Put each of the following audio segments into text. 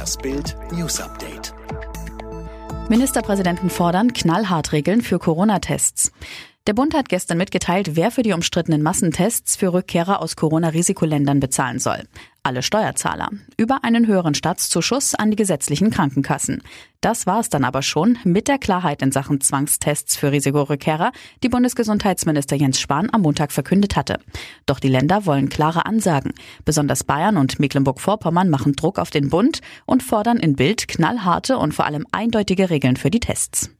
Das Bild News Update. Ministerpräsidenten fordern knallhart Regeln für Corona-Tests. Der Bund hat gestern mitgeteilt, wer für die umstrittenen Massentests für Rückkehrer aus Corona-Risikoländern bezahlen soll. Alle Steuerzahler. Über einen höheren Staatszuschuss an die gesetzlichen Krankenkassen. Das war es dann aber schon mit der Klarheit in Sachen Zwangstests für Risikorückkehrer, die Bundesgesundheitsminister Jens Spahn am Montag verkündet hatte. Doch die Länder wollen klare Ansagen. Besonders Bayern und Mecklenburg-Vorpommern machen Druck auf den Bund und fordern in Bild knallharte und vor allem eindeutige Regeln für die Tests.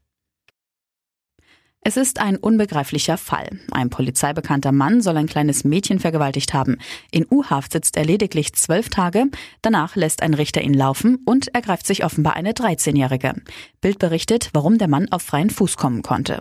Es ist ein unbegreiflicher Fall. Ein polizeibekannter Mann soll ein kleines Mädchen vergewaltigt haben. In U-Haft sitzt er lediglich zwölf Tage. Danach lässt ein Richter ihn laufen und ergreift sich offenbar eine 13-Jährige. Bild berichtet, warum der Mann auf freien Fuß kommen konnte.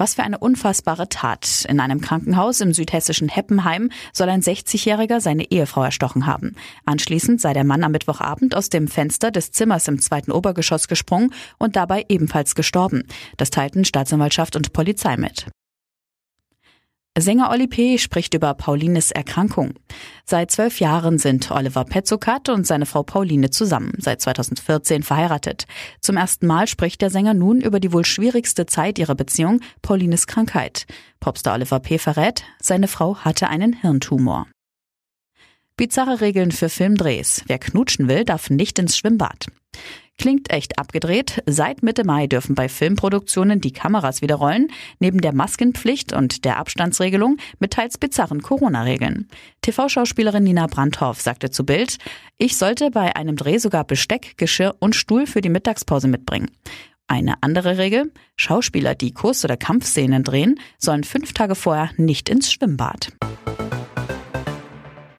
Was für eine unfassbare Tat. In einem Krankenhaus im südhessischen Heppenheim soll ein 60-Jähriger seine Ehefrau erstochen haben. Anschließend sei der Mann am Mittwochabend aus dem Fenster des Zimmers im zweiten Obergeschoss gesprungen und dabei ebenfalls gestorben. Das teilten Staatsanwaltschaft und Polizei mit. Sänger Oli P. spricht über Paulines Erkrankung. Seit zwölf Jahren sind Oliver Petzokat und seine Frau Pauline zusammen, seit 2014 verheiratet. Zum ersten Mal spricht der Sänger nun über die wohl schwierigste Zeit ihrer Beziehung, Paulines Krankheit. Popstar Oliver P. verrät, seine Frau hatte einen Hirntumor. Bizarre Regeln für Filmdrehs. Wer knutschen will, darf nicht ins Schwimmbad. Klingt echt abgedreht. Seit Mitte Mai dürfen bei Filmproduktionen die Kameras wieder rollen, neben der Maskenpflicht und der Abstandsregelung mit teils bizarren Corona-Regeln. TV-Schauspielerin Nina Brandhoff sagte zu Bild, ich sollte bei einem Dreh sogar Besteck, Geschirr und Stuhl für die Mittagspause mitbringen. Eine andere Regel, Schauspieler, die Kurs- oder Kampfszenen drehen, sollen fünf Tage vorher nicht ins Schwimmbad.